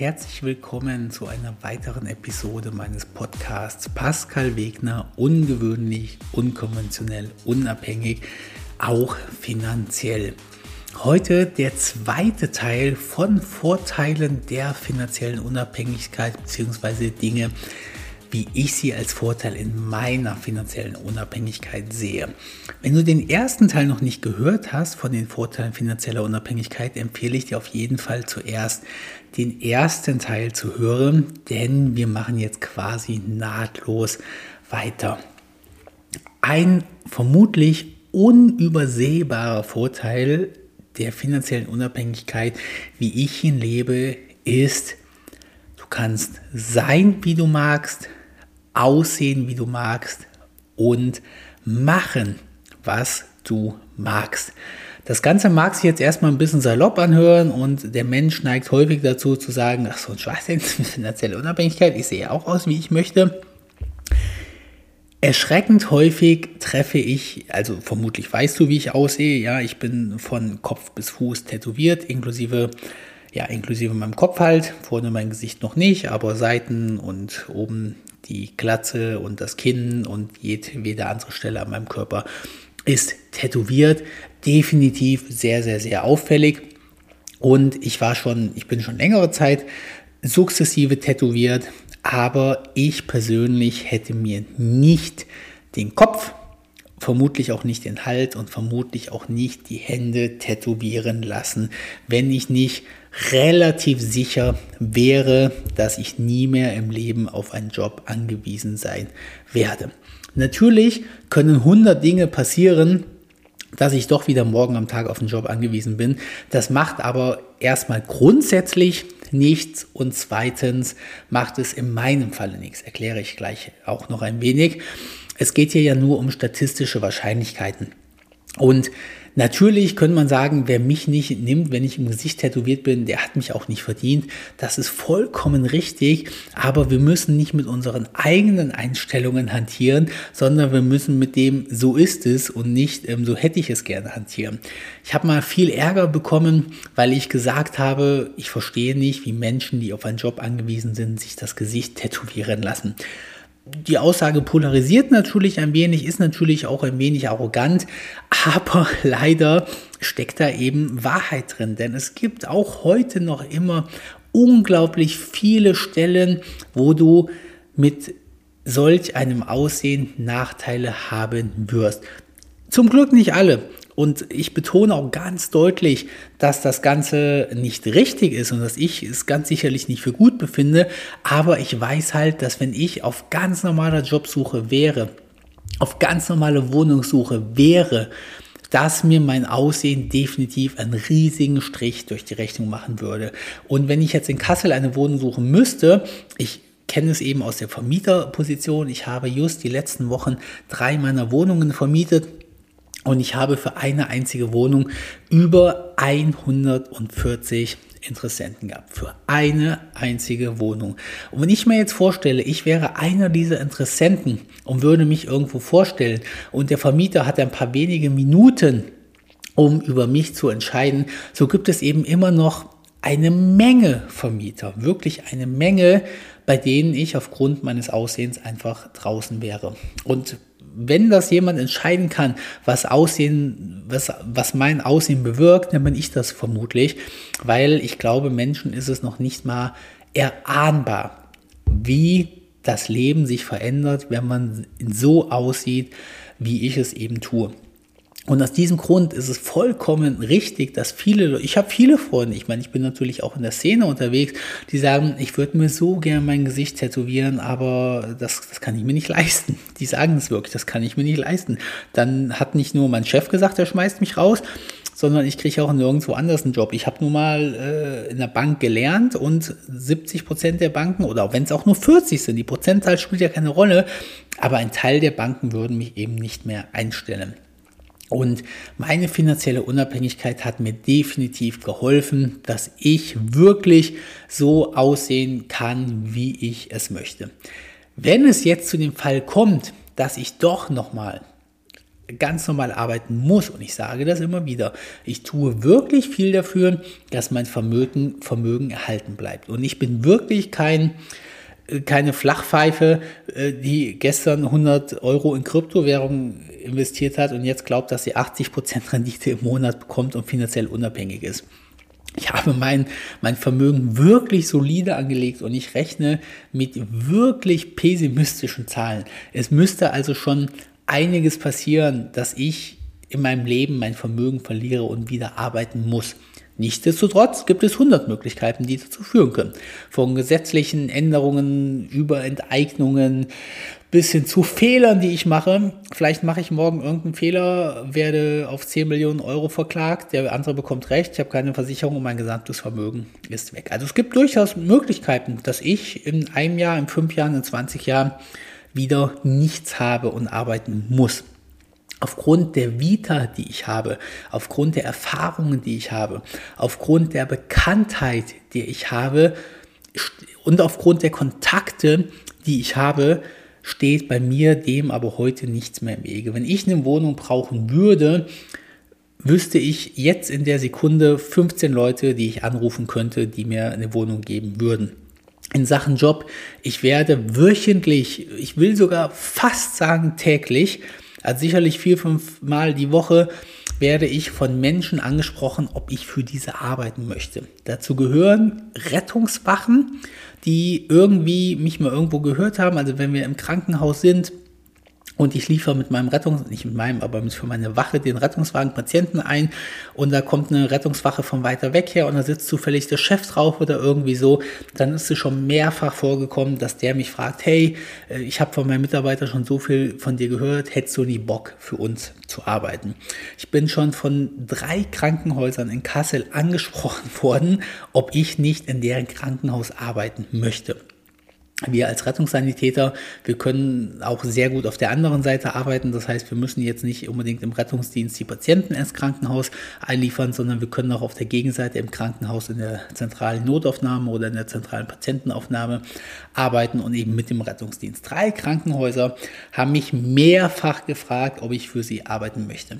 herzlich willkommen zu einer weiteren Episode meines Podcasts Pascal Wegner, ungewöhnlich, unkonventionell, unabhängig, auch finanziell. Heute der zweite Teil von Vorteilen der finanziellen Unabhängigkeit bzw. Dinge, wie ich sie als Vorteil in meiner finanziellen Unabhängigkeit sehe. Wenn du den ersten Teil noch nicht gehört hast von den Vorteilen finanzieller Unabhängigkeit, empfehle ich dir auf jeden Fall zuerst den ersten Teil zu hören, denn wir machen jetzt quasi nahtlos weiter. Ein vermutlich unübersehbarer Vorteil der finanziellen Unabhängigkeit, wie ich ihn lebe, ist, du kannst sein, wie du magst, aussehen, wie du magst und machen, was du magst. Das Ganze mag sich jetzt erstmal ein bisschen salopp anhören und der Mensch neigt häufig dazu zu sagen, ach so ein Schwachsinn, finanzielle Unabhängigkeit, ich sehe auch aus, wie ich möchte. Erschreckend häufig treffe ich, also vermutlich weißt du, wie ich aussehe, ja, ich bin von Kopf bis Fuß tätowiert, inklusive, ja, inklusive meinem Kopf halt, vorne mein Gesicht noch nicht, aber Seiten und oben die Glatze und das Kinn und jede andere Stelle an meinem Körper ist tätowiert. Definitiv sehr, sehr, sehr auffällig. Und ich war schon, ich bin schon längere Zeit sukzessive tätowiert, aber ich persönlich hätte mir nicht den Kopf, vermutlich auch nicht den Hals und vermutlich auch nicht die Hände tätowieren lassen, wenn ich nicht relativ sicher wäre, dass ich nie mehr im Leben auf einen Job angewiesen sein werde. Natürlich können 100 Dinge passieren, dass ich doch wieder morgen am Tag auf einen Job angewiesen bin. Das macht aber erstmal grundsätzlich nichts und zweitens macht es in meinem Falle nichts. Erkläre ich gleich auch noch ein wenig. Es geht hier ja nur um statistische Wahrscheinlichkeiten. Und Natürlich könnte man sagen, wer mich nicht nimmt, wenn ich im Gesicht tätowiert bin, der hat mich auch nicht verdient. Das ist vollkommen richtig, aber wir müssen nicht mit unseren eigenen Einstellungen hantieren, sondern wir müssen mit dem so ist es und nicht ähm, so hätte ich es gerne hantieren. Ich habe mal viel Ärger bekommen, weil ich gesagt habe, ich verstehe nicht, wie Menschen, die auf einen Job angewiesen sind, sich das Gesicht tätowieren lassen die Aussage polarisiert natürlich ein wenig, ist natürlich auch ein wenig arrogant, aber leider steckt da eben Wahrheit drin, denn es gibt auch heute noch immer unglaublich viele Stellen, wo du mit solch einem Aussehen Nachteile haben wirst. Zum Glück nicht alle. Und ich betone auch ganz deutlich, dass das Ganze nicht richtig ist und dass ich es ganz sicherlich nicht für gut befinde. Aber ich weiß halt, dass wenn ich auf ganz normaler Jobsuche wäre, auf ganz normale Wohnungssuche wäre, dass mir mein Aussehen definitiv einen riesigen Strich durch die Rechnung machen würde. Und wenn ich jetzt in Kassel eine Wohnung suchen müsste, ich kenne es eben aus der Vermieterposition. Ich habe just die letzten Wochen drei meiner Wohnungen vermietet und ich habe für eine einzige Wohnung über 140 Interessenten gehabt. Für eine einzige Wohnung. Und wenn ich mir jetzt vorstelle, ich wäre einer dieser Interessenten und würde mich irgendwo vorstellen und der Vermieter hat ein paar wenige Minuten, um über mich zu entscheiden, so gibt es eben immer noch eine Menge Vermieter, wirklich eine Menge, bei denen ich aufgrund meines Aussehens einfach draußen wäre. Und wenn das jemand entscheiden kann, was Aussehen, was, was mein Aussehen bewirkt, dann bin ich das vermutlich, weil ich glaube, Menschen ist es noch nicht mal erahnbar, wie das Leben sich verändert, wenn man so aussieht, wie ich es eben tue. Und aus diesem Grund ist es vollkommen richtig, dass viele, ich habe viele Freunde, ich meine, ich bin natürlich auch in der Szene unterwegs, die sagen, ich würde mir so gerne mein Gesicht tätowieren, aber das, das kann ich mir nicht leisten. Die sagen es wirklich, das kann ich mir nicht leisten. Dann hat nicht nur mein Chef gesagt, er schmeißt mich raus, sondern ich kriege auch nirgendwo anders einen Job. Ich habe nun mal äh, in der Bank gelernt und 70 Prozent der Banken, oder wenn es auch nur 40 sind, die Prozentzahl spielt ja keine Rolle, aber ein Teil der Banken würden mich eben nicht mehr einstellen. Und meine finanzielle Unabhängigkeit hat mir definitiv geholfen, dass ich wirklich so aussehen kann, wie ich es möchte. Wenn es jetzt zu dem Fall kommt, dass ich doch nochmal ganz normal arbeiten muss, und ich sage das immer wieder, ich tue wirklich viel dafür, dass mein Vermögen, Vermögen erhalten bleibt. Und ich bin wirklich kein, keine Flachpfeife, äh, die gestern 100 Euro in Kryptowährungen investiert hat und jetzt glaubt, dass sie 80% Rendite im Monat bekommt und finanziell unabhängig ist. Ich habe mein, mein Vermögen wirklich solide angelegt und ich rechne mit wirklich pessimistischen Zahlen. Es müsste also schon einiges passieren, dass ich in meinem Leben mein Vermögen verliere und wieder arbeiten muss. Nichtsdestotrotz gibt es 100 Möglichkeiten, die dazu führen können. Von gesetzlichen Änderungen über Enteignungen bis hin zu Fehlern, die ich mache. Vielleicht mache ich morgen irgendeinen Fehler, werde auf 10 Millionen Euro verklagt, der andere bekommt Recht, ich habe keine Versicherung und mein gesamtes Vermögen ist weg. Also es gibt durchaus Möglichkeiten, dass ich in einem Jahr, in fünf Jahren, in 20 Jahren wieder nichts habe und arbeiten muss aufgrund der Vita, die ich habe, aufgrund der Erfahrungen, die ich habe, aufgrund der Bekanntheit, die ich habe und aufgrund der Kontakte, die ich habe, steht bei mir dem aber heute nichts mehr im Wege. Wenn ich eine Wohnung brauchen würde, wüsste ich jetzt in der Sekunde 15 Leute, die ich anrufen könnte, die mir eine Wohnung geben würden. In Sachen Job, ich werde wöchentlich, ich will sogar fast sagen täglich, also sicherlich vier, fünf Mal die Woche werde ich von Menschen angesprochen, ob ich für diese arbeiten möchte. Dazu gehören Rettungswachen, die irgendwie mich mal irgendwo gehört haben. Also wenn wir im Krankenhaus sind, und ich liefere mit meinem Rettungs, nicht mit meinem, aber für meine Wache den Rettungswagen Patienten ein. Und da kommt eine Rettungswache von weiter weg her und da sitzt zufällig der Chef drauf oder irgendwie so, dann ist es schon mehrfach vorgekommen, dass der mich fragt, hey, äh, ich habe von meinem Mitarbeiter schon so viel von dir gehört, hättest du nie Bock für uns zu arbeiten? Ich bin schon von drei Krankenhäusern in Kassel angesprochen worden, ob ich nicht in deren Krankenhaus arbeiten möchte wir als Rettungssanitäter, wir können auch sehr gut auf der anderen Seite arbeiten. Das heißt, wir müssen jetzt nicht unbedingt im Rettungsdienst die Patienten ins Krankenhaus einliefern, sondern wir können auch auf der Gegenseite im Krankenhaus in der zentralen Notaufnahme oder in der zentralen Patientenaufnahme arbeiten und eben mit dem Rettungsdienst. Drei Krankenhäuser haben mich mehrfach gefragt, ob ich für sie arbeiten möchte.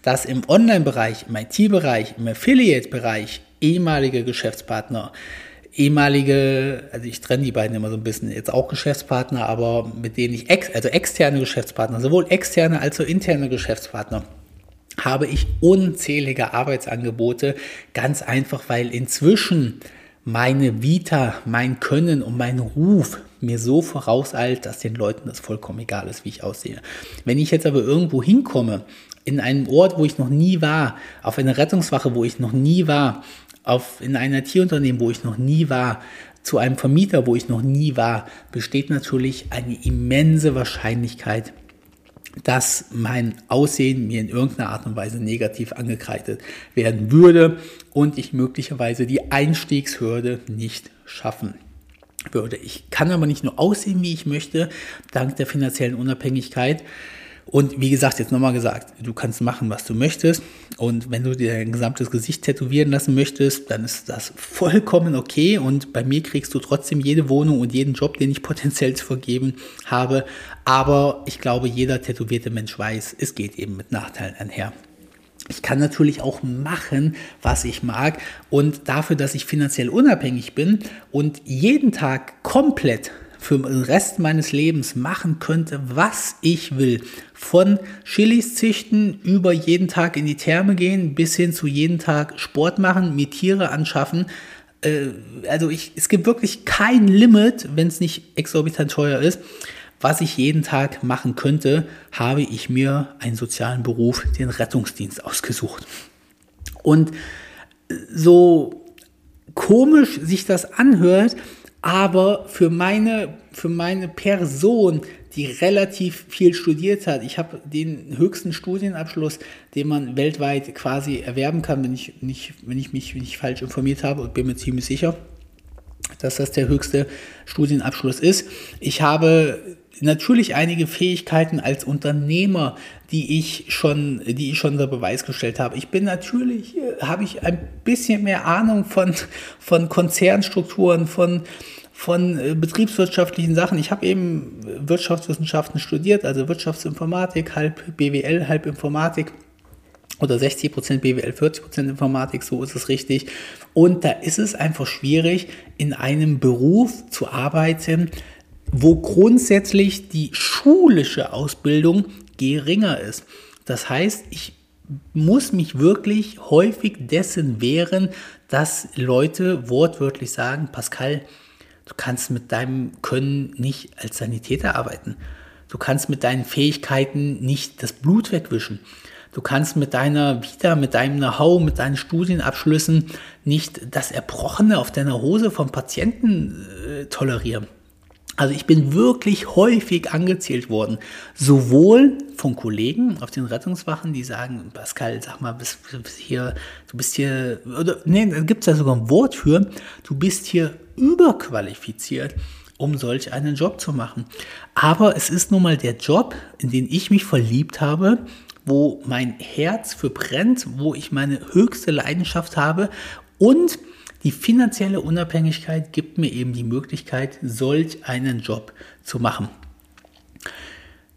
Das im Online-Bereich, im IT-Bereich, im Affiliate-Bereich ehemalige Geschäftspartner ehemalige, also ich trenne die beiden immer so ein bisschen, jetzt auch Geschäftspartner, aber mit denen ich, ex, also externe Geschäftspartner, sowohl externe als auch interne Geschäftspartner, habe ich unzählige Arbeitsangebote, ganz einfach, weil inzwischen meine Vita, mein Können und mein Ruf mir so vorauseilt, dass den Leuten das vollkommen egal ist, wie ich aussehe. Wenn ich jetzt aber irgendwo hinkomme, in einen Ort, wo ich noch nie war, auf eine Rettungswache, wo ich noch nie war, auf, in ein IT-Unternehmen, wo ich noch nie war, zu einem Vermieter, wo ich noch nie war, besteht natürlich eine immense Wahrscheinlichkeit, dass mein Aussehen mir in irgendeiner Art und Weise negativ angekreidet werden würde und ich möglicherweise die Einstiegshürde nicht schaffen würde. Ich kann aber nicht nur aussehen, wie ich möchte, dank der finanziellen Unabhängigkeit, und wie gesagt, jetzt nochmal gesagt, du kannst machen, was du möchtest. Und wenn du dir dein gesamtes Gesicht tätowieren lassen möchtest, dann ist das vollkommen okay. Und bei mir kriegst du trotzdem jede Wohnung und jeden Job, den ich potenziell zu vergeben habe. Aber ich glaube, jeder tätowierte Mensch weiß, es geht eben mit Nachteilen einher. Ich kann natürlich auch machen, was ich mag. Und dafür, dass ich finanziell unabhängig bin und jeden Tag komplett für den Rest meines Lebens machen könnte, was ich will. Von Chilis züchten über jeden Tag in die Therme gehen bis hin zu jeden Tag Sport machen, mir Tiere anschaffen. Äh, also ich, es gibt wirklich kein Limit, wenn es nicht exorbitant teuer ist. Was ich jeden Tag machen könnte, habe ich mir einen sozialen Beruf, den Rettungsdienst, ausgesucht. Und so komisch sich das anhört, aber für meine, für meine Person, die relativ viel studiert hat, ich habe den höchsten Studienabschluss, den man weltweit quasi erwerben kann, wenn ich, nicht, wenn ich mich nicht falsch informiert habe und bin mir ziemlich sicher, dass das der höchste Studienabschluss ist. Ich habe natürlich einige Fähigkeiten als Unternehmer, die ich schon, die ich schon unter Beweis gestellt habe. Ich bin natürlich, habe ich ein bisschen mehr Ahnung von, von Konzernstrukturen, von, von äh, betriebswirtschaftlichen Sachen. Ich habe eben Wirtschaftswissenschaften studiert, also Wirtschaftsinformatik, halb BWL, halb Informatik oder 60% BWL, 40% Informatik, so ist es richtig. Und da ist es einfach schwierig, in einem Beruf zu arbeiten, wo grundsätzlich die schulische Ausbildung geringer ist. Das heißt, ich muss mich wirklich häufig dessen wehren, dass Leute wortwörtlich sagen, Pascal, du kannst mit deinem Können nicht als Sanitäter arbeiten. Du kannst mit deinen Fähigkeiten nicht das Blut wegwischen. Du kannst mit deiner Vita, mit deinem Know-how, mit deinen Studienabschlüssen nicht das Erbrochene auf deiner Hose vom Patienten äh, tolerieren. Also ich bin wirklich häufig angezählt worden, sowohl von Kollegen auf den Rettungswachen, die sagen, Pascal, sag mal, bist, bist hier, du bist hier, oder nee, da gibt es ja sogar ein Wort für, du bist hier überqualifiziert, um solch einen Job zu machen. Aber es ist nun mal der Job, in den ich mich verliebt habe, wo mein Herz für brennt, wo ich meine höchste Leidenschaft habe und die finanzielle Unabhängigkeit gibt mir eben die Möglichkeit, solch einen Job zu machen.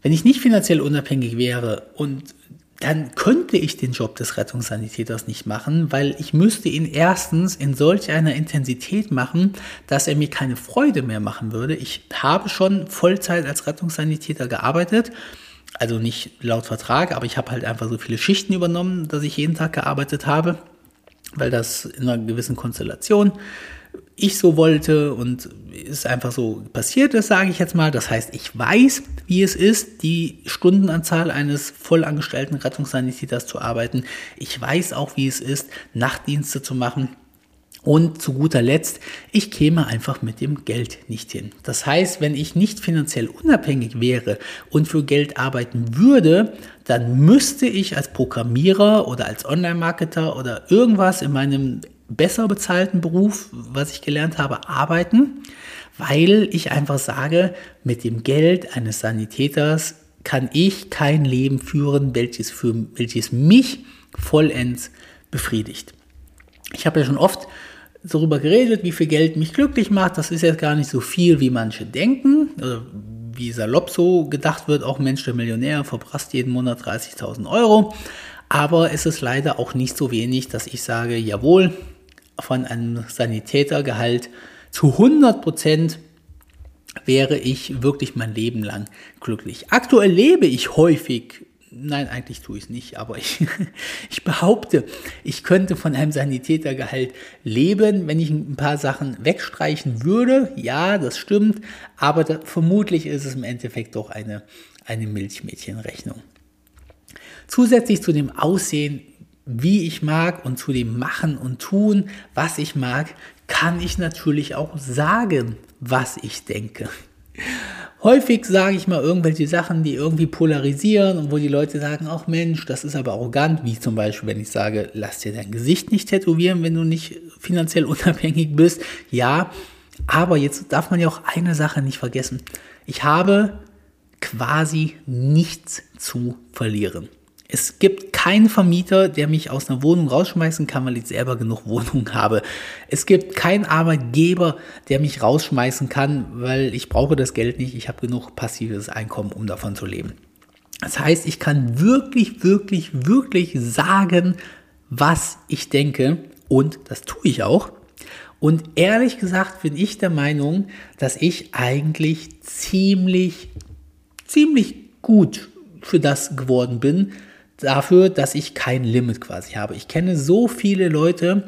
Wenn ich nicht finanziell unabhängig wäre und dann könnte ich den Job des Rettungssanitäters nicht machen, weil ich müsste ihn erstens in solch einer Intensität machen, dass er mir keine Freude mehr machen würde. Ich habe schon Vollzeit als Rettungssanitäter gearbeitet, also nicht laut Vertrag, aber ich habe halt einfach so viele Schichten übernommen, dass ich jeden Tag gearbeitet habe weil das in einer gewissen Konstellation ich so wollte und es einfach so passiert ist, sage ich jetzt mal. Das heißt, ich weiß, wie es ist, die Stundenanzahl eines vollangestellten Rettungssanitäters zu arbeiten. Ich weiß auch, wie es ist, Nachtdienste zu machen. Und zu guter Letzt, ich käme einfach mit dem Geld nicht hin. Das heißt, wenn ich nicht finanziell unabhängig wäre und für Geld arbeiten würde, dann müsste ich als Programmierer oder als Online-Marketer oder irgendwas in meinem besser bezahlten Beruf, was ich gelernt habe, arbeiten, weil ich einfach sage, mit dem Geld eines Sanitäters kann ich kein Leben führen, welches, für, welches mich vollends befriedigt. Ich habe ja schon oft darüber geredet, wie viel Geld mich glücklich macht. Das ist jetzt gar nicht so viel, wie manche denken. Also wie salopp so gedacht wird, auch Mensch, der Millionär verprasst jeden Monat 30.000 Euro. Aber es ist leider auch nicht so wenig, dass ich sage, jawohl, von einem Sanitätergehalt zu 100 Prozent wäre ich wirklich mein Leben lang glücklich. Aktuell lebe ich häufig Nein, eigentlich tue ich es nicht, aber ich, ich behaupte, ich könnte von einem Sanitätergehalt leben, wenn ich ein paar Sachen wegstreichen würde. Ja, das stimmt, aber da, vermutlich ist es im Endeffekt doch eine, eine Milchmädchenrechnung. Zusätzlich zu dem Aussehen, wie ich mag und zu dem Machen und Tun, was ich mag, kann ich natürlich auch sagen, was ich denke. Häufig sage ich mal irgendwelche Sachen, die irgendwie polarisieren und wo die Leute sagen, ach Mensch, das ist aber arrogant, wie zum Beispiel, wenn ich sage, lass dir dein Gesicht nicht tätowieren, wenn du nicht finanziell unabhängig bist. Ja, aber jetzt darf man ja auch eine Sache nicht vergessen. Ich habe quasi nichts zu verlieren. Es gibt keinen Vermieter, der mich aus einer Wohnung rausschmeißen kann, weil ich selber genug Wohnung habe. Es gibt keinen Arbeitgeber, der mich rausschmeißen kann, weil ich brauche das Geld nicht. Ich habe genug passives Einkommen, um davon zu leben. Das heißt, ich kann wirklich, wirklich, wirklich sagen, was ich denke und das tue ich auch. Und ehrlich gesagt bin ich der Meinung, dass ich eigentlich ziemlich, ziemlich gut für das geworden bin, dafür, dass ich kein Limit quasi habe. Ich kenne so viele Leute,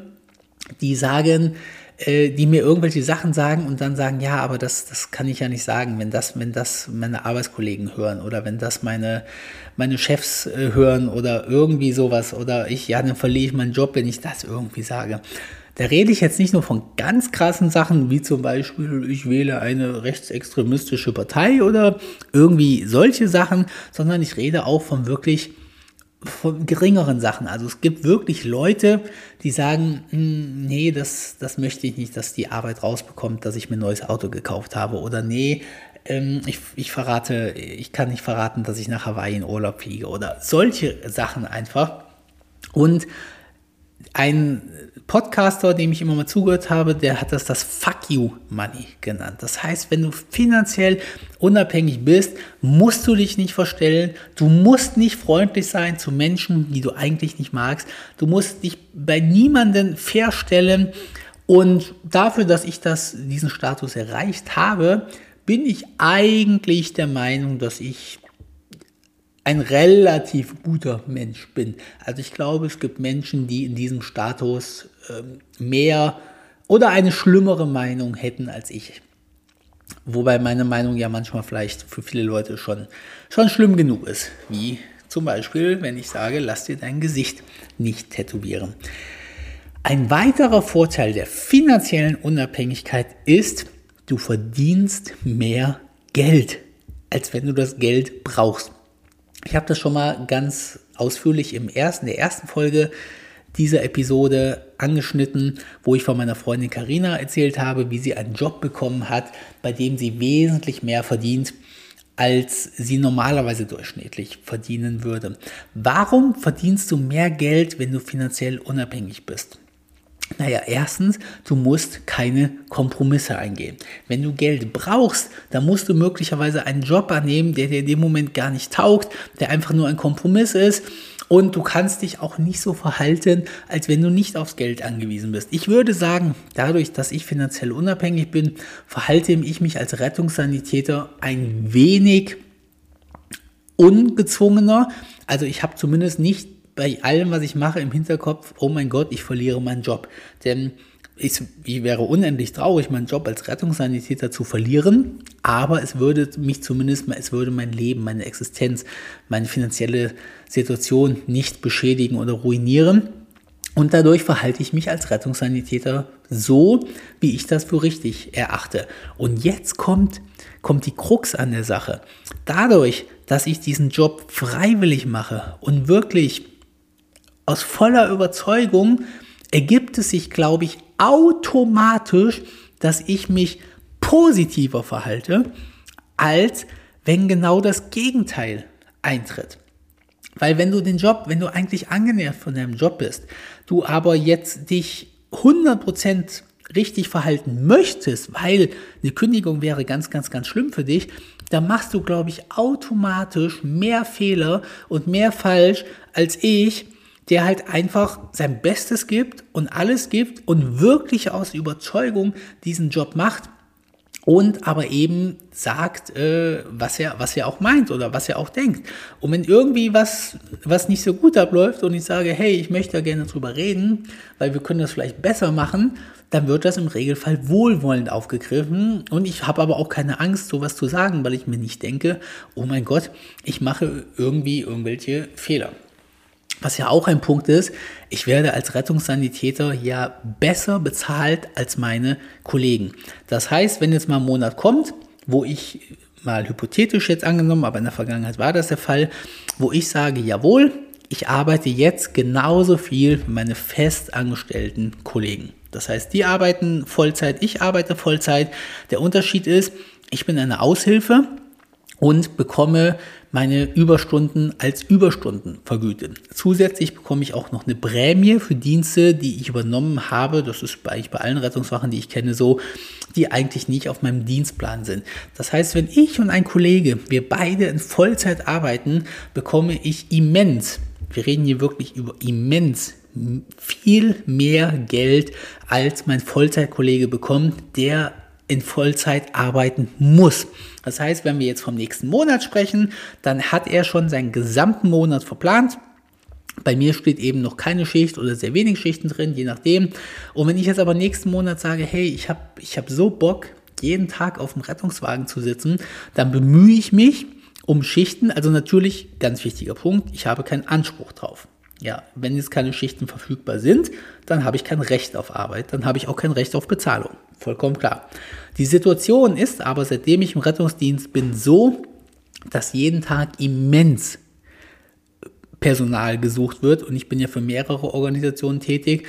die sagen, äh, die mir irgendwelche Sachen sagen und dann sagen, ja, aber das, das kann ich ja nicht sagen, wenn das, wenn das meine Arbeitskollegen hören oder wenn das meine, meine Chefs äh, hören oder irgendwie sowas oder ich, ja, dann verliere ich meinen Job, wenn ich das irgendwie sage. Da rede ich jetzt nicht nur von ganz krassen Sachen, wie zum Beispiel, ich wähle eine rechtsextremistische Partei oder irgendwie solche Sachen, sondern ich rede auch von wirklich von geringeren Sachen. Also es gibt wirklich Leute, die sagen, hm, nee, das, das möchte ich nicht, dass die Arbeit rausbekommt, dass ich mir ein neues Auto gekauft habe. Oder nee, ähm, ich, ich verrate, ich kann nicht verraten, dass ich nach Hawaii in Urlaub fliege. Oder solche Sachen einfach. Und ein Podcaster, dem ich immer mal zugehört habe, der hat das das Fuck You Money genannt. Das heißt, wenn du finanziell unabhängig bist, musst du dich nicht verstellen. Du musst nicht freundlich sein zu Menschen, die du eigentlich nicht magst. Du musst dich bei niemanden verstellen. Und dafür, dass ich das, diesen Status erreicht habe, bin ich eigentlich der Meinung, dass ich ein relativ guter Mensch bin. Also ich glaube, es gibt Menschen, die in diesem Status mehr oder eine schlimmere Meinung hätten als ich. Wobei meine Meinung ja manchmal vielleicht für viele Leute schon, schon schlimm genug ist. Wie zum Beispiel, wenn ich sage, lass dir dein Gesicht nicht tätowieren. Ein weiterer Vorteil der finanziellen Unabhängigkeit ist, du verdienst mehr Geld, als wenn du das Geld brauchst. Ich habe das schon mal ganz ausführlich im ersten, der ersten Folge dieser Episode angeschnitten, wo ich von meiner Freundin Karina erzählt habe, wie sie einen Job bekommen hat, bei dem sie wesentlich mehr verdient, als sie normalerweise durchschnittlich verdienen würde. Warum verdienst du mehr Geld, wenn du finanziell unabhängig bist? Naja, erstens, du musst keine Kompromisse eingehen. Wenn du Geld brauchst, dann musst du möglicherweise einen Job annehmen, der dir in dem Moment gar nicht taugt, der einfach nur ein Kompromiss ist. Und du kannst dich auch nicht so verhalten, als wenn du nicht aufs Geld angewiesen bist. Ich würde sagen, dadurch, dass ich finanziell unabhängig bin, verhalte ich mich als Rettungssanitäter ein wenig ungezwungener. Also ich habe zumindest nicht bei allem, was ich mache, im Hinterkopf, oh mein Gott, ich verliere meinen Job. Denn ich, ich wäre unendlich traurig, meinen Job als Rettungssanitäter zu verlieren, aber es würde mich zumindest, es würde mein Leben, meine Existenz, meine finanzielle Situation nicht beschädigen oder ruinieren. Und dadurch verhalte ich mich als Rettungssanitäter so, wie ich das für richtig erachte. Und jetzt kommt, kommt die Krux an der Sache. Dadurch, dass ich diesen Job freiwillig mache und wirklich aus voller Überzeugung ergibt es sich, glaube ich, automatisch, dass ich mich positiver verhalte, als wenn genau das Gegenteil eintritt. Weil wenn du den Job, wenn du eigentlich angenervt von deinem Job bist, du aber jetzt dich 100% richtig verhalten möchtest, weil eine Kündigung wäre ganz, ganz, ganz schlimm für dich, dann machst du, glaube ich, automatisch mehr Fehler und mehr falsch als ich, der halt einfach sein Bestes gibt und alles gibt und wirklich aus Überzeugung diesen Job macht und aber eben sagt, äh, was er was er auch meint oder was er auch denkt. Und wenn irgendwie was was nicht so gut abläuft und ich sage, hey, ich möchte da gerne drüber reden, weil wir können das vielleicht besser machen, dann wird das im Regelfall wohlwollend aufgegriffen und ich habe aber auch keine Angst, sowas zu sagen, weil ich mir nicht denke, oh mein Gott, ich mache irgendwie irgendwelche Fehler. Was ja auch ein Punkt ist, ich werde als Rettungssanitäter ja besser bezahlt als meine Kollegen. Das heißt, wenn jetzt mal ein Monat kommt, wo ich mal hypothetisch jetzt angenommen, aber in der Vergangenheit war das der Fall, wo ich sage, jawohl, ich arbeite jetzt genauso viel wie meine festangestellten Kollegen. Das heißt, die arbeiten Vollzeit, ich arbeite Vollzeit. Der Unterschied ist, ich bin eine Aushilfe und bekomme meine Überstunden als Überstunden vergütet. Zusätzlich bekomme ich auch noch eine Prämie für Dienste, die ich übernommen habe. Das ist eigentlich bei allen Rettungswachen, die ich kenne, so, die eigentlich nicht auf meinem Dienstplan sind. Das heißt, wenn ich und ein Kollege, wir beide in Vollzeit arbeiten, bekomme ich immens, wir reden hier wirklich über immens viel mehr Geld, als mein Vollzeitkollege bekommt, der in Vollzeit arbeiten muss. Das heißt, wenn wir jetzt vom nächsten Monat sprechen, dann hat er schon seinen gesamten Monat verplant. Bei mir steht eben noch keine Schicht oder sehr wenig Schichten drin, je nachdem. Und wenn ich jetzt aber nächsten Monat sage, hey, ich habe ich hab so Bock, jeden Tag auf dem Rettungswagen zu sitzen, dann bemühe ich mich um Schichten. Also natürlich, ganz wichtiger Punkt, ich habe keinen Anspruch drauf. Ja, wenn jetzt keine Schichten verfügbar sind, dann habe ich kein Recht auf Arbeit, dann habe ich auch kein Recht auf Bezahlung. Vollkommen klar. Die Situation ist aber, seitdem ich im Rettungsdienst bin, so, dass jeden Tag immens Personal gesucht wird und ich bin ja für mehrere Organisationen tätig.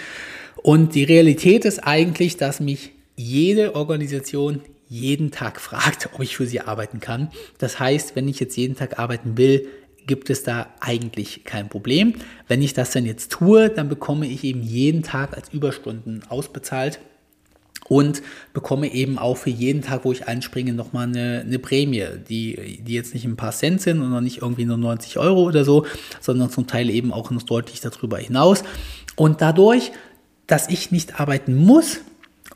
Und die Realität ist eigentlich, dass mich jede Organisation jeden Tag fragt, ob ich für sie arbeiten kann. Das heißt, wenn ich jetzt jeden Tag arbeiten will, gibt es da eigentlich kein Problem. Wenn ich das dann jetzt tue, dann bekomme ich eben jeden Tag als Überstunden ausbezahlt und bekomme eben auch für jeden Tag, wo ich einspringe, nochmal eine, eine Prämie, die, die jetzt nicht ein paar Cent sind und nicht irgendwie nur 90 Euro oder so, sondern zum Teil eben auch noch deutlich darüber hinaus. Und dadurch, dass ich nicht arbeiten muss,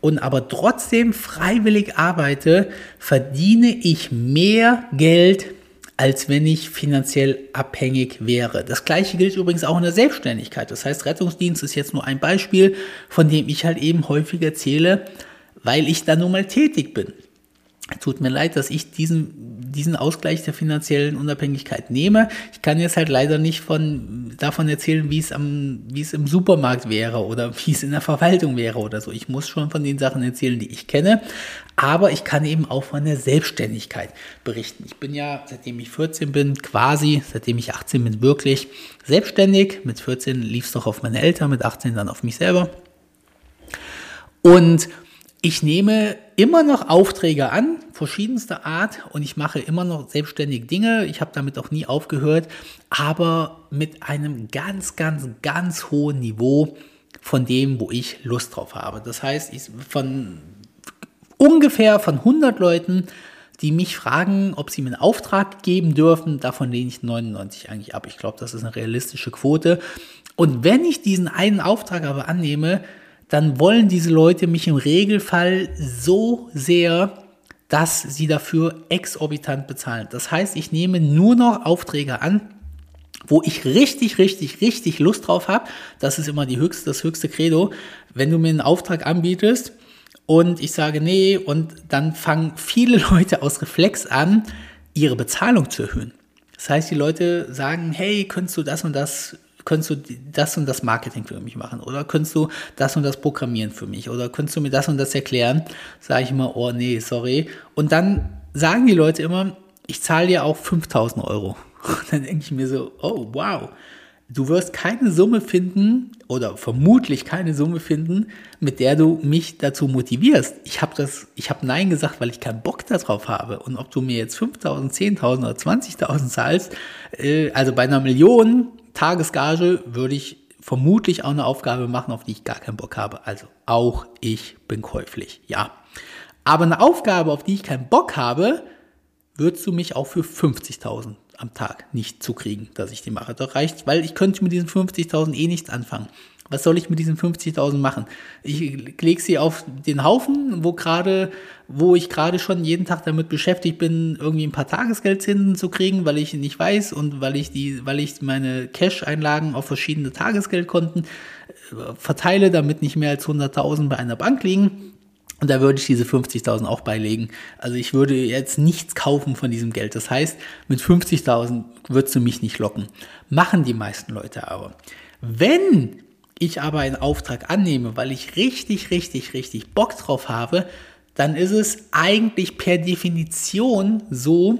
und aber trotzdem freiwillig arbeite, verdiene ich mehr Geld, als wenn ich finanziell abhängig wäre. Das gleiche gilt übrigens auch in der Selbstständigkeit. Das heißt, Rettungsdienst ist jetzt nur ein Beispiel, von dem ich halt eben häufig erzähle, weil ich da nun mal tätig bin. Tut mir leid, dass ich diesen, diesen Ausgleich der finanziellen Unabhängigkeit nehme. Ich kann jetzt halt leider nicht von, davon erzählen, wie es am, wie es im Supermarkt wäre oder wie es in der Verwaltung wäre oder so. Ich muss schon von den Sachen erzählen, die ich kenne. Aber ich kann eben auch von der Selbstständigkeit berichten. Ich bin ja, seitdem ich 14 bin, quasi, seitdem ich 18 bin, wirklich selbstständig. Mit 14 lief es noch auf meine Eltern, mit 18 dann auf mich selber. Und ich nehme immer noch Aufträge an, verschiedenster Art, und ich mache immer noch selbstständig Dinge. Ich habe damit auch nie aufgehört, aber mit einem ganz, ganz, ganz hohen Niveau von dem, wo ich Lust drauf habe. Das heißt, ich, von ungefähr von 100 Leuten, die mich fragen, ob sie mir einen Auftrag geben dürfen, davon lehne ich 99 eigentlich ab. Ich glaube, das ist eine realistische Quote. Und wenn ich diesen einen Auftrag aber annehme, dann wollen diese Leute mich im Regelfall so sehr, dass sie dafür exorbitant bezahlen. Das heißt, ich nehme nur noch Aufträge an, wo ich richtig, richtig, richtig Lust drauf habe. Das ist immer die höchste, das höchste Credo. Wenn du mir einen Auftrag anbietest und ich sage nee, und dann fangen viele Leute aus Reflex an, ihre Bezahlung zu erhöhen. Das heißt, die Leute sagen, hey, könntest du das und das könntest du das und das Marketing für mich machen oder könntest du das und das programmieren für mich oder könntest du mir das und das erklären, sage ich immer, oh nee, sorry. Und dann sagen die Leute immer, ich zahle dir auch 5000 Euro. Und dann denke ich mir so, oh wow, du wirst keine Summe finden oder vermutlich keine Summe finden, mit der du mich dazu motivierst. Ich habe das, Nein gesagt, weil ich keinen Bock darauf habe. Und ob du mir jetzt 5000, 10.000 oder 20.000 zahlst, äh, also bei einer Million Tagesgage würde ich vermutlich auch eine Aufgabe machen, auf die ich gar keinen Bock habe. Also auch ich bin käuflich, ja. Aber eine Aufgabe, auf die ich keinen Bock habe, würdest du mich auch für 50.000 am Tag nicht zukriegen, dass ich die mache. Das reicht, weil ich könnte mit diesen 50.000 eh nichts anfangen. Was soll ich mit diesen 50.000 machen? Ich lege sie auf den Haufen, wo gerade, wo ich gerade schon jeden Tag damit beschäftigt bin, irgendwie ein paar Tagesgeldzinsen zu kriegen, weil ich nicht weiß und weil ich die, weil ich meine Cash-Einlagen auf verschiedene Tagesgeldkonten äh, verteile, damit nicht mehr als 100.000 bei einer Bank liegen. Und da würde ich diese 50.000 auch beilegen. Also ich würde jetzt nichts kaufen von diesem Geld. Das heißt, mit 50.000 würdest du mich nicht locken. Machen die meisten Leute aber. Wenn ich aber einen Auftrag annehme, weil ich richtig, richtig, richtig Bock drauf habe, dann ist es eigentlich per Definition so,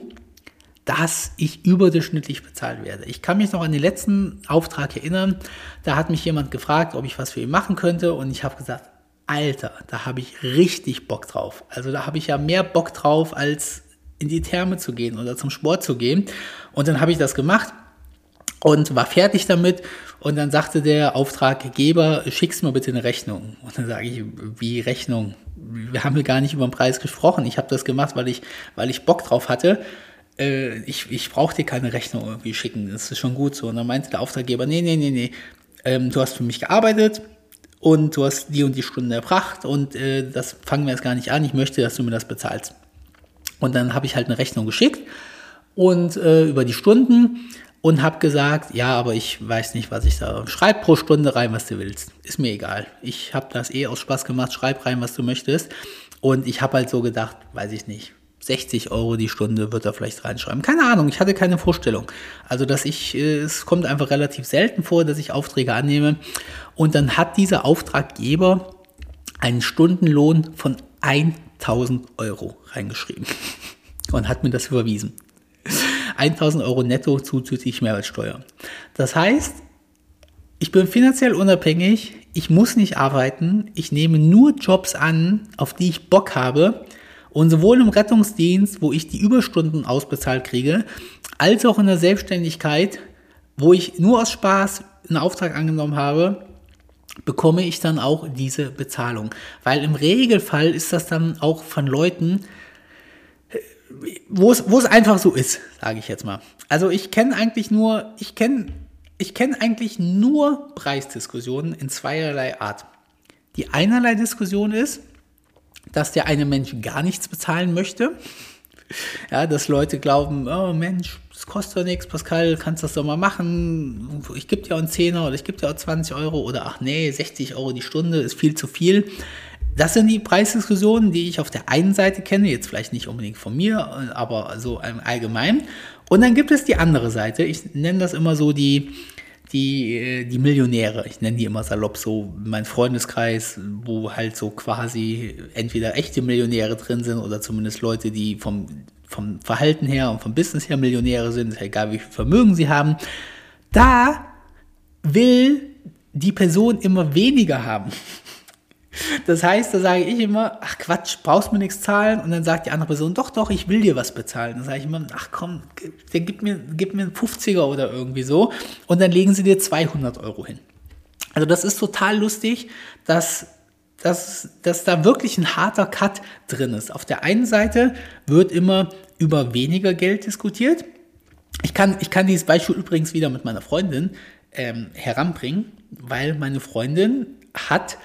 dass ich überdurchschnittlich bezahlt werde. Ich kann mich noch an den letzten Auftrag erinnern. Da hat mich jemand gefragt, ob ich was für ihn machen könnte und ich habe gesagt, Alter, da habe ich richtig Bock drauf. Also da habe ich ja mehr Bock drauf, als in die Therme zu gehen oder zum Sport zu gehen. Und dann habe ich das gemacht und war fertig damit. Und dann sagte der Auftraggeber, schickst mir bitte eine Rechnung. Und dann sage ich, wie Rechnung? Wir haben ja gar nicht über den Preis gesprochen. Ich habe das gemacht, weil ich, weil ich Bock drauf hatte. Äh, ich ich brauche dir keine Rechnung irgendwie schicken. Das ist schon gut so. Und dann meinte der Auftraggeber, nee, nee, nee, nee. Ähm, du hast für mich gearbeitet und du hast die und die Stunden erbracht und äh, das fangen wir jetzt gar nicht an. Ich möchte, dass du mir das bezahlst. Und dann habe ich halt eine Rechnung geschickt und äh, über die Stunden und habe gesagt, ja, aber ich weiß nicht, was ich da schreib pro Stunde rein, was du willst. Ist mir egal. Ich habe das eh aus Spaß gemacht, schreib rein, was du möchtest. Und ich habe halt so gedacht, weiß ich nicht, 60 Euro die Stunde wird er vielleicht reinschreiben. Keine Ahnung, ich hatte keine Vorstellung. Also, dass ich, äh, es kommt einfach relativ selten vor, dass ich Aufträge annehme. Und dann hat dieser Auftraggeber einen Stundenlohn von 1000 Euro reingeschrieben und hat mir das überwiesen. 1000 Euro netto zuzüglich Mehrwertsteuer. Das heißt, ich bin finanziell unabhängig, ich muss nicht arbeiten, ich nehme nur Jobs an, auf die ich Bock habe. Und sowohl im Rettungsdienst, wo ich die Überstunden ausbezahlt kriege, als auch in der Selbstständigkeit, wo ich nur aus Spaß einen Auftrag angenommen habe, bekomme ich dann auch diese Bezahlung. Weil im Regelfall ist das dann auch von Leuten, wo es, einfach so ist, sage ich jetzt mal. Also ich kenne eigentlich nur, ich kenne ich kenne eigentlich nur Preisdiskussionen in zweierlei Art. Die einerlei Diskussion ist, dass der eine Mensch gar nichts bezahlen möchte. Ja, dass Leute glauben, oh Mensch, das kostet doch nichts, Pascal, kannst das doch mal machen. Ich gebe dir auch einen Zehner oder ich gebe dir auch 20 Euro oder ach nee, 60 Euro die Stunde ist viel zu viel. Das sind die Preisdiskussionen, die ich auf der einen Seite kenne, jetzt vielleicht nicht unbedingt von mir, aber so allgemein. Und dann gibt es die andere Seite. Ich nenne das immer so die, die, äh, die Millionäre. Ich nenne die immer salopp so mein Freundeskreis, wo halt so quasi entweder echte Millionäre drin sind oder zumindest Leute, die vom, vom Verhalten her und vom Business her Millionäre sind, ist egal wie viel Vermögen sie haben. Da will die Person immer weniger haben. Das heißt, da sage ich immer, ach Quatsch, brauchst mir nichts zahlen. Und dann sagt die andere Person, doch, doch, ich will dir was bezahlen. Dann sage ich immer, ach komm, dann gib mir, gib mir einen 50er oder irgendwie so. Und dann legen sie dir 200 Euro hin. Also das ist total lustig, dass, dass, dass da wirklich ein harter Cut drin ist. Auf der einen Seite wird immer über weniger Geld diskutiert. Ich kann, ich kann dieses Beispiel übrigens wieder mit meiner Freundin ähm, heranbringen, weil meine Freundin hat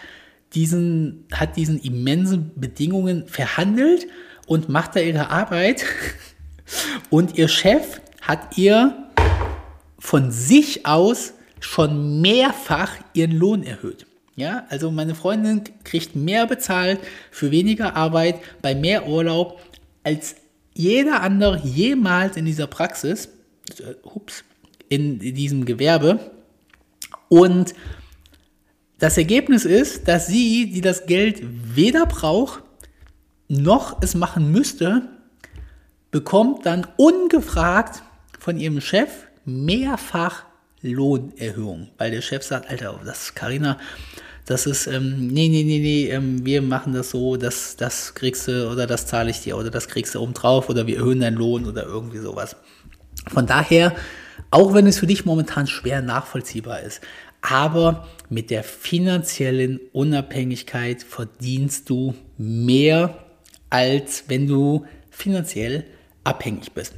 diesen, hat diesen immensen Bedingungen verhandelt und macht da ihre Arbeit. Und ihr Chef hat ihr von sich aus schon mehrfach ihren Lohn erhöht. Ja, also meine Freundin kriegt mehr bezahlt für weniger Arbeit bei mehr Urlaub als jeder andere jemals in dieser Praxis, äh, ups, in diesem Gewerbe. Und das Ergebnis ist, dass sie, die das Geld weder braucht, noch es machen müsste, bekommt dann ungefragt von ihrem Chef mehrfach Lohnerhöhung, weil der Chef sagt, Alter, das ist Carina, das ist, ähm, nee, nee, nee, nee, ähm, wir machen das so, das, das kriegst du oder das zahle ich dir oder das kriegst du oben oder wir erhöhen deinen Lohn oder irgendwie sowas. Von daher, auch wenn es für dich momentan schwer nachvollziehbar ist, aber mit der finanziellen Unabhängigkeit verdienst du mehr, als wenn du finanziell abhängig bist.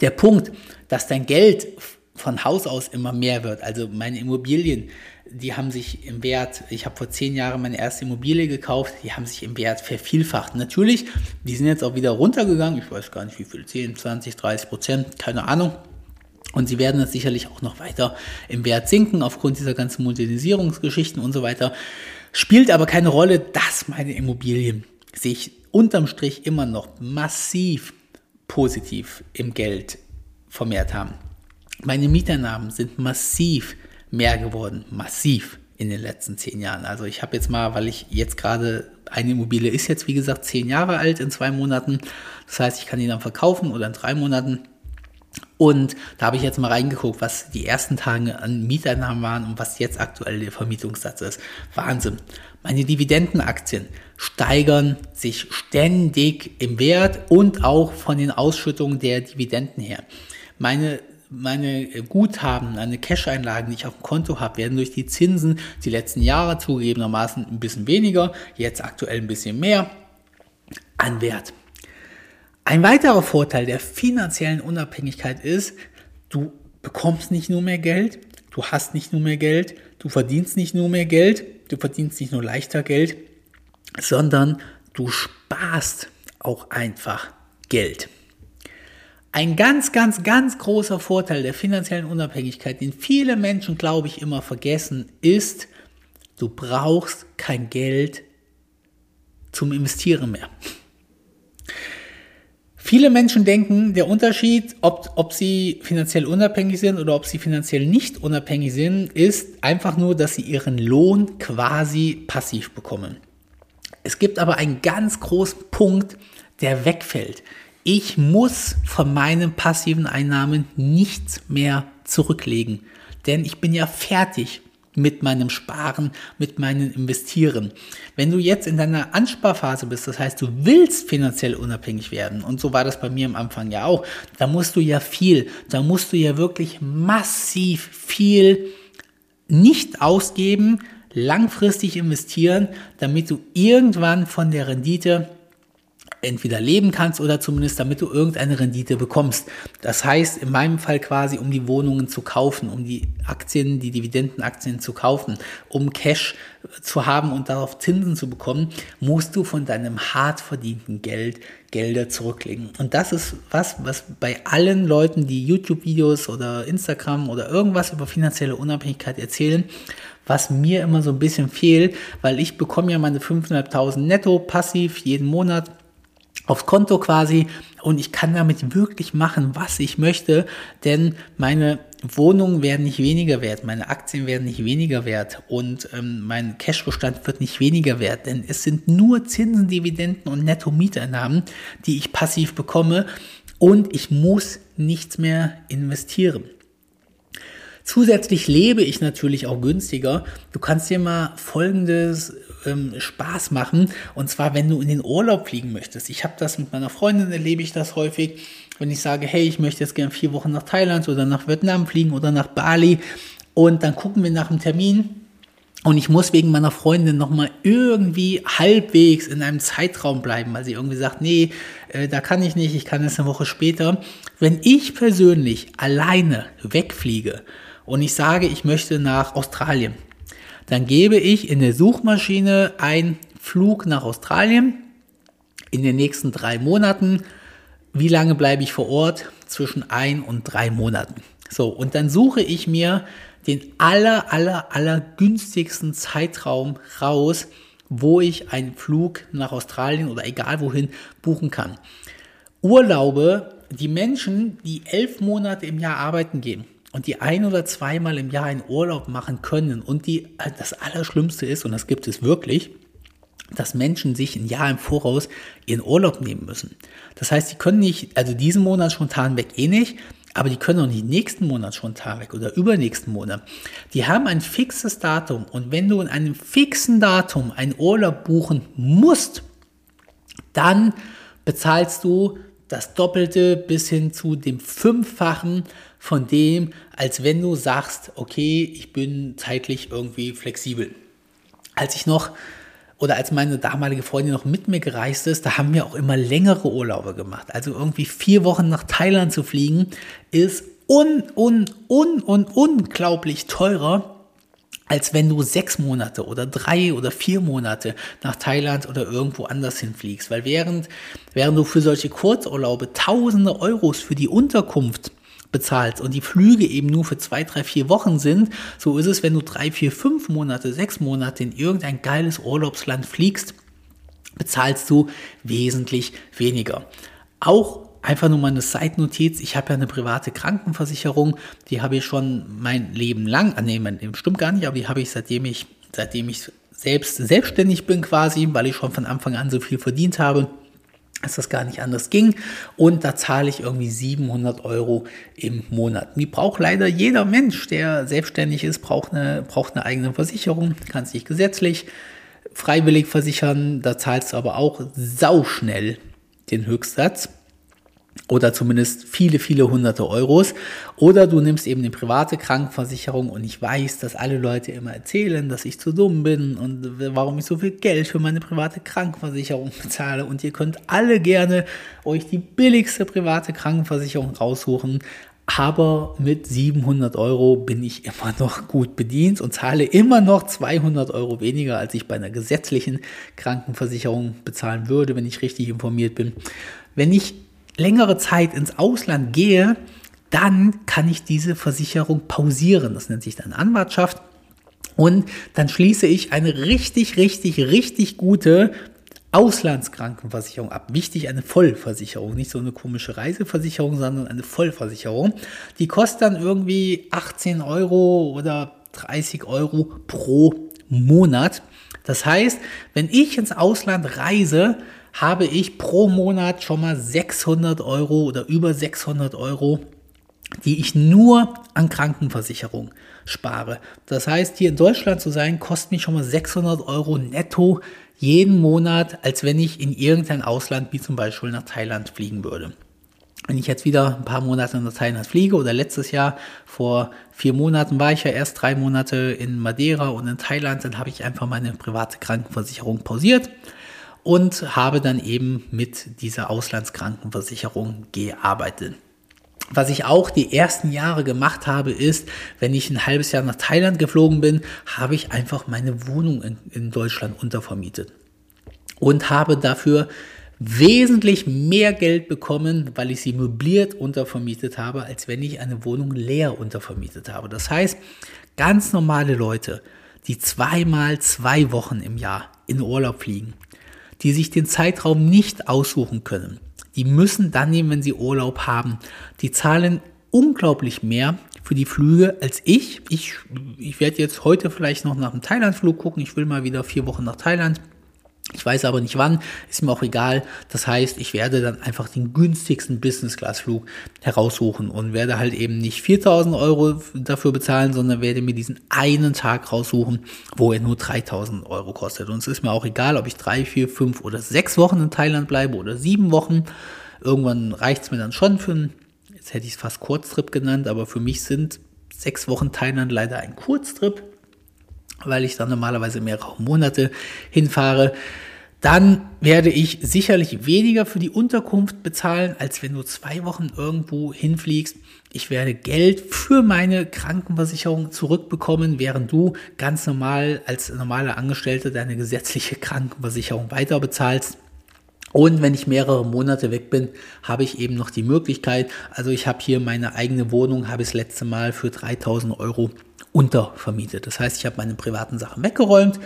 Der Punkt, dass dein Geld von Haus aus immer mehr wird, also meine Immobilien, die haben sich im Wert, ich habe vor zehn Jahren meine erste Immobilie gekauft, die haben sich im Wert vervielfacht. Natürlich, die sind jetzt auch wieder runtergegangen, ich weiß gar nicht wie viel, 10, 20, 30 Prozent, keine Ahnung. Und sie werden jetzt sicherlich auch noch weiter im Wert sinken aufgrund dieser ganzen Modernisierungsgeschichten und so weiter. Spielt aber keine Rolle, dass meine Immobilien sich unterm Strich immer noch massiv positiv im Geld vermehrt haben. Meine Mieteinnahmen sind massiv mehr geworden, massiv in den letzten zehn Jahren. Also ich habe jetzt mal, weil ich jetzt gerade eine Immobilie ist jetzt wie gesagt zehn Jahre alt in zwei Monaten. Das heißt, ich kann die dann verkaufen oder in drei Monaten. Und da habe ich jetzt mal reingeguckt, was die ersten Tage an Mieteinnahmen waren und was jetzt aktuell der Vermietungssatz ist. Wahnsinn. Meine Dividendenaktien steigern sich ständig im Wert und auch von den Ausschüttungen der Dividenden her. Meine meine Guthaben, meine Cash-Einlagen, die ich auf dem Konto habe, werden durch die Zinsen die letzten Jahre zugegebenermaßen ein bisschen weniger, jetzt aktuell ein bisschen mehr an Wert. Ein weiterer Vorteil der finanziellen Unabhängigkeit ist, du bekommst nicht nur mehr Geld, du hast nicht nur mehr Geld, du verdienst nicht nur mehr Geld, du verdienst nicht nur leichter Geld, sondern du sparst auch einfach Geld. Ein ganz, ganz, ganz großer Vorteil der finanziellen Unabhängigkeit, den viele Menschen, glaube ich, immer vergessen, ist, du brauchst kein Geld zum Investieren mehr. Viele Menschen denken, der Unterschied, ob, ob sie finanziell unabhängig sind oder ob sie finanziell nicht unabhängig sind, ist einfach nur, dass sie ihren Lohn quasi passiv bekommen. Es gibt aber einen ganz großen Punkt, der wegfällt. Ich muss von meinen passiven Einnahmen nichts mehr zurücklegen, denn ich bin ja fertig mit meinem Sparen, mit meinem Investieren. Wenn du jetzt in deiner Ansparphase bist, das heißt, du willst finanziell unabhängig werden, und so war das bei mir am Anfang ja auch, da musst du ja viel, da musst du ja wirklich massiv viel nicht ausgeben, langfristig investieren, damit du irgendwann von der Rendite entweder leben kannst oder zumindest damit du irgendeine Rendite bekommst. Das heißt, in meinem Fall quasi, um die Wohnungen zu kaufen, um die Aktien, die Dividendenaktien zu kaufen, um Cash zu haben und darauf Zinsen zu bekommen, musst du von deinem hart verdienten Geld Gelder zurücklegen. Und das ist was, was bei allen Leuten, die YouTube-Videos oder Instagram oder irgendwas über finanzielle Unabhängigkeit erzählen, was mir immer so ein bisschen fehlt, weil ich bekomme ja meine 5.500 netto passiv jeden Monat aufs Konto quasi und ich kann damit wirklich machen, was ich möchte, denn meine Wohnungen werden nicht weniger wert, meine Aktien werden nicht weniger wert und ähm, mein Cashbestand wird nicht weniger wert, denn es sind nur Zinsen, Dividenden und Netto-Mieteinnahmen, die ich passiv bekomme und ich muss nichts mehr investieren. Zusätzlich lebe ich natürlich auch günstiger. Du kannst dir mal folgendes ähm, Spaß machen. Und zwar, wenn du in den Urlaub fliegen möchtest. Ich habe das mit meiner Freundin, erlebe ich das häufig. Wenn ich sage, hey, ich möchte jetzt gerne vier Wochen nach Thailand oder nach Vietnam fliegen oder nach Bali. Und dann gucken wir nach dem Termin. Und ich muss wegen meiner Freundin nochmal irgendwie halbwegs in einem Zeitraum bleiben, weil sie irgendwie sagt, nee, äh, da kann ich nicht, ich kann es eine Woche später. Wenn ich persönlich alleine wegfliege und ich sage, ich möchte nach Australien, dann gebe ich in der Suchmaschine ein Flug nach Australien in den nächsten drei Monaten. Wie lange bleibe ich vor Ort? Zwischen ein und drei Monaten. So, und dann suche ich mir den aller, aller, aller günstigsten Zeitraum raus, wo ich einen Flug nach Australien oder egal wohin buchen kann. Urlaube, die Menschen, die elf Monate im Jahr arbeiten gehen, und die ein oder zweimal im Jahr einen Urlaub machen können und die das Allerschlimmste ist, und das gibt es wirklich, dass Menschen sich ein Jahr im Voraus ihren Urlaub nehmen müssen. Das heißt, die können nicht, also diesen Monat spontan weg eh nicht, aber die können auch nicht nächsten Monat spontan weg oder übernächsten Monat. Die haben ein fixes Datum und wenn du in einem fixen Datum einen Urlaub buchen musst, dann bezahlst du das Doppelte bis hin zu dem Fünffachen von dem, als wenn du sagst, okay, ich bin zeitlich irgendwie flexibel. Als ich noch oder als meine damalige Freundin noch mit mir gereist ist, da haben wir auch immer längere Urlaube gemacht. Also irgendwie vier Wochen nach Thailand zu fliegen, ist un, un, un, un, unglaublich teurer, als wenn du sechs Monate oder drei oder vier Monate nach Thailand oder irgendwo anders hinfliegst. Weil während, während du für solche Kurzurlaube tausende Euros für die Unterkunft bezahlst und die Flüge eben nur für zwei, drei, vier Wochen sind, so ist es, wenn du drei, vier, fünf Monate, sechs Monate in irgendein geiles Urlaubsland fliegst, bezahlst du wesentlich weniger. Auch einfach nur mal eine Side-Notiz. Ich habe ja eine private Krankenversicherung, die habe ich schon mein Leben lang, ah, nee, mein stimmt gar nicht, aber die habe ich seitdem ich, seitdem ich selbst selbstständig bin quasi, weil ich schon von Anfang an so viel verdient habe dass das gar nicht anders ging. Und da zahle ich irgendwie 700 Euro im Monat. Die braucht leider jeder Mensch, der selbstständig ist, braucht eine, braucht eine eigene Versicherung, kann sich gesetzlich freiwillig versichern. Da zahlst du aber auch sauschnell den Höchstsatz oder zumindest viele, viele hunderte Euros. Oder du nimmst eben eine private Krankenversicherung und ich weiß, dass alle Leute immer erzählen, dass ich zu dumm bin und warum ich so viel Geld für meine private Krankenversicherung bezahle. Und ihr könnt alle gerne euch die billigste private Krankenversicherung raussuchen. Aber mit 700 Euro bin ich immer noch gut bedient und zahle immer noch 200 Euro weniger, als ich bei einer gesetzlichen Krankenversicherung bezahlen würde, wenn ich richtig informiert bin. Wenn ich längere Zeit ins Ausland gehe, dann kann ich diese Versicherung pausieren. Das nennt sich dann Anwartschaft. Und dann schließe ich eine richtig, richtig, richtig gute Auslandskrankenversicherung ab. Wichtig, eine Vollversicherung, nicht so eine komische Reiseversicherung, sondern eine Vollversicherung. Die kostet dann irgendwie 18 Euro oder 30 Euro pro Monat. Das heißt, wenn ich ins Ausland reise, habe ich pro Monat schon mal 600 Euro oder über 600 Euro die ich nur an Krankenversicherung spare. Das heißt, hier in Deutschland zu sein, kostet mich schon mal 600 Euro netto jeden Monat, als wenn ich in irgendein Ausland, wie zum Beispiel nach Thailand, fliegen würde. Wenn ich jetzt wieder ein paar Monate nach Thailand fliege oder letztes Jahr vor vier Monaten war ich ja erst drei Monate in Madeira und in Thailand, dann habe ich einfach meine private Krankenversicherung pausiert und habe dann eben mit dieser Auslandskrankenversicherung gearbeitet. Was ich auch die ersten Jahre gemacht habe, ist, wenn ich ein halbes Jahr nach Thailand geflogen bin, habe ich einfach meine Wohnung in, in Deutschland untervermietet und habe dafür wesentlich mehr Geld bekommen, weil ich sie möbliert untervermietet habe, als wenn ich eine Wohnung leer untervermietet habe. Das heißt, ganz normale Leute, die zweimal zwei Wochen im Jahr in Urlaub fliegen, die sich den Zeitraum nicht aussuchen können, die müssen dann nehmen, wenn sie Urlaub haben. Die zahlen unglaublich mehr für die Flüge als ich. Ich, ich werde jetzt heute vielleicht noch nach einem Thailandflug gucken. Ich will mal wieder vier Wochen nach Thailand. Ich weiß aber nicht wann, ist mir auch egal. Das heißt, ich werde dann einfach den günstigsten Business-Class-Flug heraussuchen und werde halt eben nicht 4000 Euro dafür bezahlen, sondern werde mir diesen einen Tag raussuchen, wo er nur 3000 Euro kostet. Und es ist mir auch egal, ob ich drei, vier, fünf oder sechs Wochen in Thailand bleibe oder sieben Wochen. Irgendwann reicht es mir dann schon für einen, jetzt hätte ich es fast Kurztrip genannt, aber für mich sind sechs Wochen Thailand leider ein Kurztrip weil ich dann normalerweise mehrere Monate hinfahre, dann werde ich sicherlich weniger für die Unterkunft bezahlen, als wenn du zwei Wochen irgendwo hinfliegst. Ich werde Geld für meine Krankenversicherung zurückbekommen, während du ganz normal als normaler Angestellter deine gesetzliche Krankenversicherung weiter bezahlst. Und wenn ich mehrere Monate weg bin, habe ich eben noch die Möglichkeit, also ich habe hier meine eigene Wohnung, habe ich das letzte Mal für 3000 Euro untervermietet. Das heißt, ich habe meine privaten Sachen weggeräumt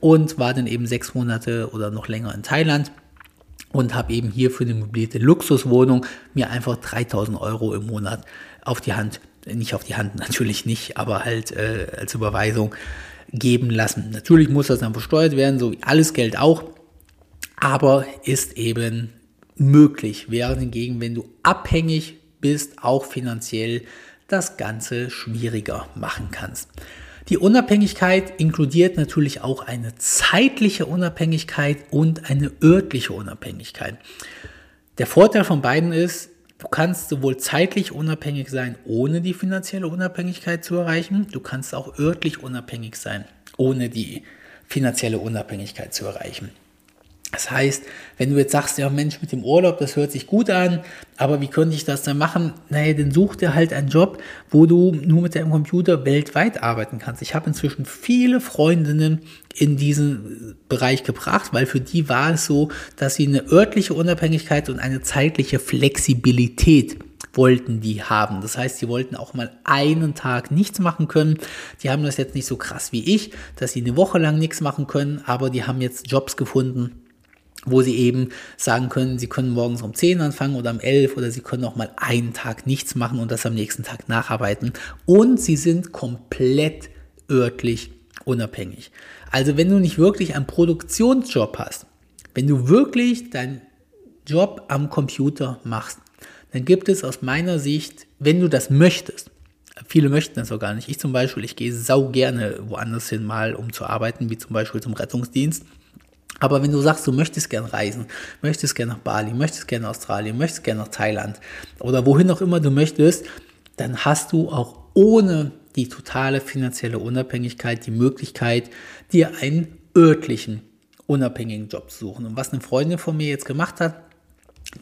und war dann eben sechs Monate oder noch länger in Thailand und habe eben hier für eine möblierte Luxuswohnung mir einfach 3000 Euro im Monat auf die Hand, nicht auf die Hand natürlich nicht, aber halt äh, als Überweisung geben lassen. Natürlich muss das dann versteuert werden, so wie alles Geld auch, aber ist eben möglich. Während hingegen, wenn du abhängig bist, auch finanziell, das Ganze schwieriger machen kannst. Die Unabhängigkeit inkludiert natürlich auch eine zeitliche Unabhängigkeit und eine örtliche Unabhängigkeit. Der Vorteil von beiden ist, du kannst sowohl zeitlich unabhängig sein, ohne die finanzielle Unabhängigkeit zu erreichen, du kannst auch örtlich unabhängig sein, ohne die finanzielle Unabhängigkeit zu erreichen. Das heißt, wenn du jetzt sagst, ja Mensch, mit dem Urlaub, das hört sich gut an, aber wie könnte ich das dann machen? Naja, dann such dir halt einen Job, wo du nur mit deinem Computer weltweit arbeiten kannst. Ich habe inzwischen viele Freundinnen in diesen Bereich gebracht, weil für die war es so, dass sie eine örtliche Unabhängigkeit und eine zeitliche Flexibilität wollten die haben. Das heißt, sie wollten auch mal einen Tag nichts machen können. Die haben das jetzt nicht so krass wie ich, dass sie eine Woche lang nichts machen können, aber die haben jetzt Jobs gefunden, wo sie eben sagen können, sie können morgens um 10 anfangen oder um 11 oder sie können auch mal einen Tag nichts machen und das am nächsten Tag nacharbeiten. Und sie sind komplett örtlich unabhängig. Also wenn du nicht wirklich einen Produktionsjob hast, wenn du wirklich deinen Job am Computer machst, dann gibt es aus meiner Sicht, wenn du das möchtest, viele möchten das auch gar nicht. Ich zum Beispiel, ich gehe sau gerne woanders hin mal, um zu arbeiten, wie zum Beispiel zum Rettungsdienst. Aber wenn du sagst, du möchtest gern reisen, möchtest gern nach Bali, möchtest gern nach Australien, möchtest gern nach Thailand oder wohin auch immer du möchtest, dann hast du auch ohne die totale finanzielle Unabhängigkeit die Möglichkeit, dir einen örtlichen unabhängigen Job zu suchen. Und was eine Freundin von mir jetzt gemacht hat,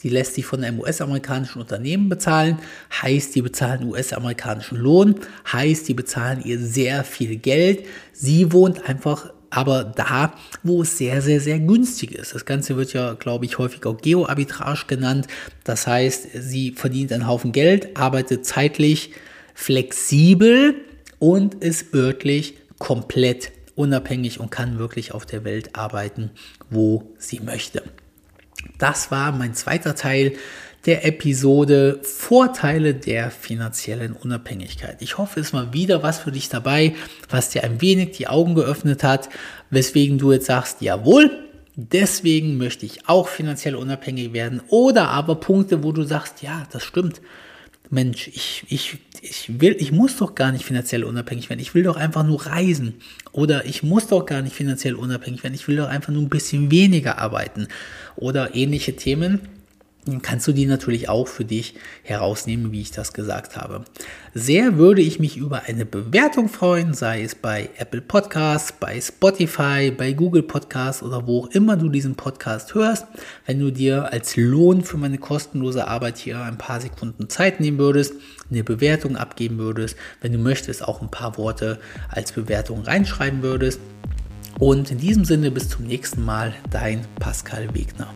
die lässt sich von einem US-amerikanischen Unternehmen bezahlen, heißt, die bezahlen US-amerikanischen Lohn, heißt, die bezahlen ihr sehr viel Geld. Sie wohnt einfach aber da, wo es sehr, sehr, sehr günstig ist. Das Ganze wird ja, glaube ich, häufig auch Geo-Arbitrage genannt. Das heißt, sie verdient einen Haufen Geld, arbeitet zeitlich flexibel und ist örtlich komplett unabhängig und kann wirklich auf der Welt arbeiten, wo sie möchte. Das war mein zweiter Teil der Episode Vorteile der finanziellen Unabhängigkeit. Ich hoffe, es war wieder was für dich dabei, was dir ein wenig die Augen geöffnet hat, weswegen du jetzt sagst, jawohl, deswegen möchte ich auch finanziell unabhängig werden oder aber Punkte, wo du sagst, ja, das stimmt. Mensch, ich, ich, ich will, ich muss doch gar nicht finanziell unabhängig werden. Ich will doch einfach nur reisen. Oder ich muss doch gar nicht finanziell unabhängig werden. Ich will doch einfach nur ein bisschen weniger arbeiten. Oder ähnliche Themen dann kannst du die natürlich auch für dich herausnehmen, wie ich das gesagt habe. Sehr würde ich mich über eine Bewertung freuen, sei es bei Apple Podcasts, bei Spotify, bei Google Podcasts oder wo auch immer du diesen Podcast hörst. Wenn du dir als Lohn für meine kostenlose Arbeit hier ein paar Sekunden Zeit nehmen würdest, eine Bewertung abgeben würdest, wenn du möchtest, auch ein paar Worte als Bewertung reinschreiben würdest. Und in diesem Sinne bis zum nächsten Mal, dein Pascal Wegner.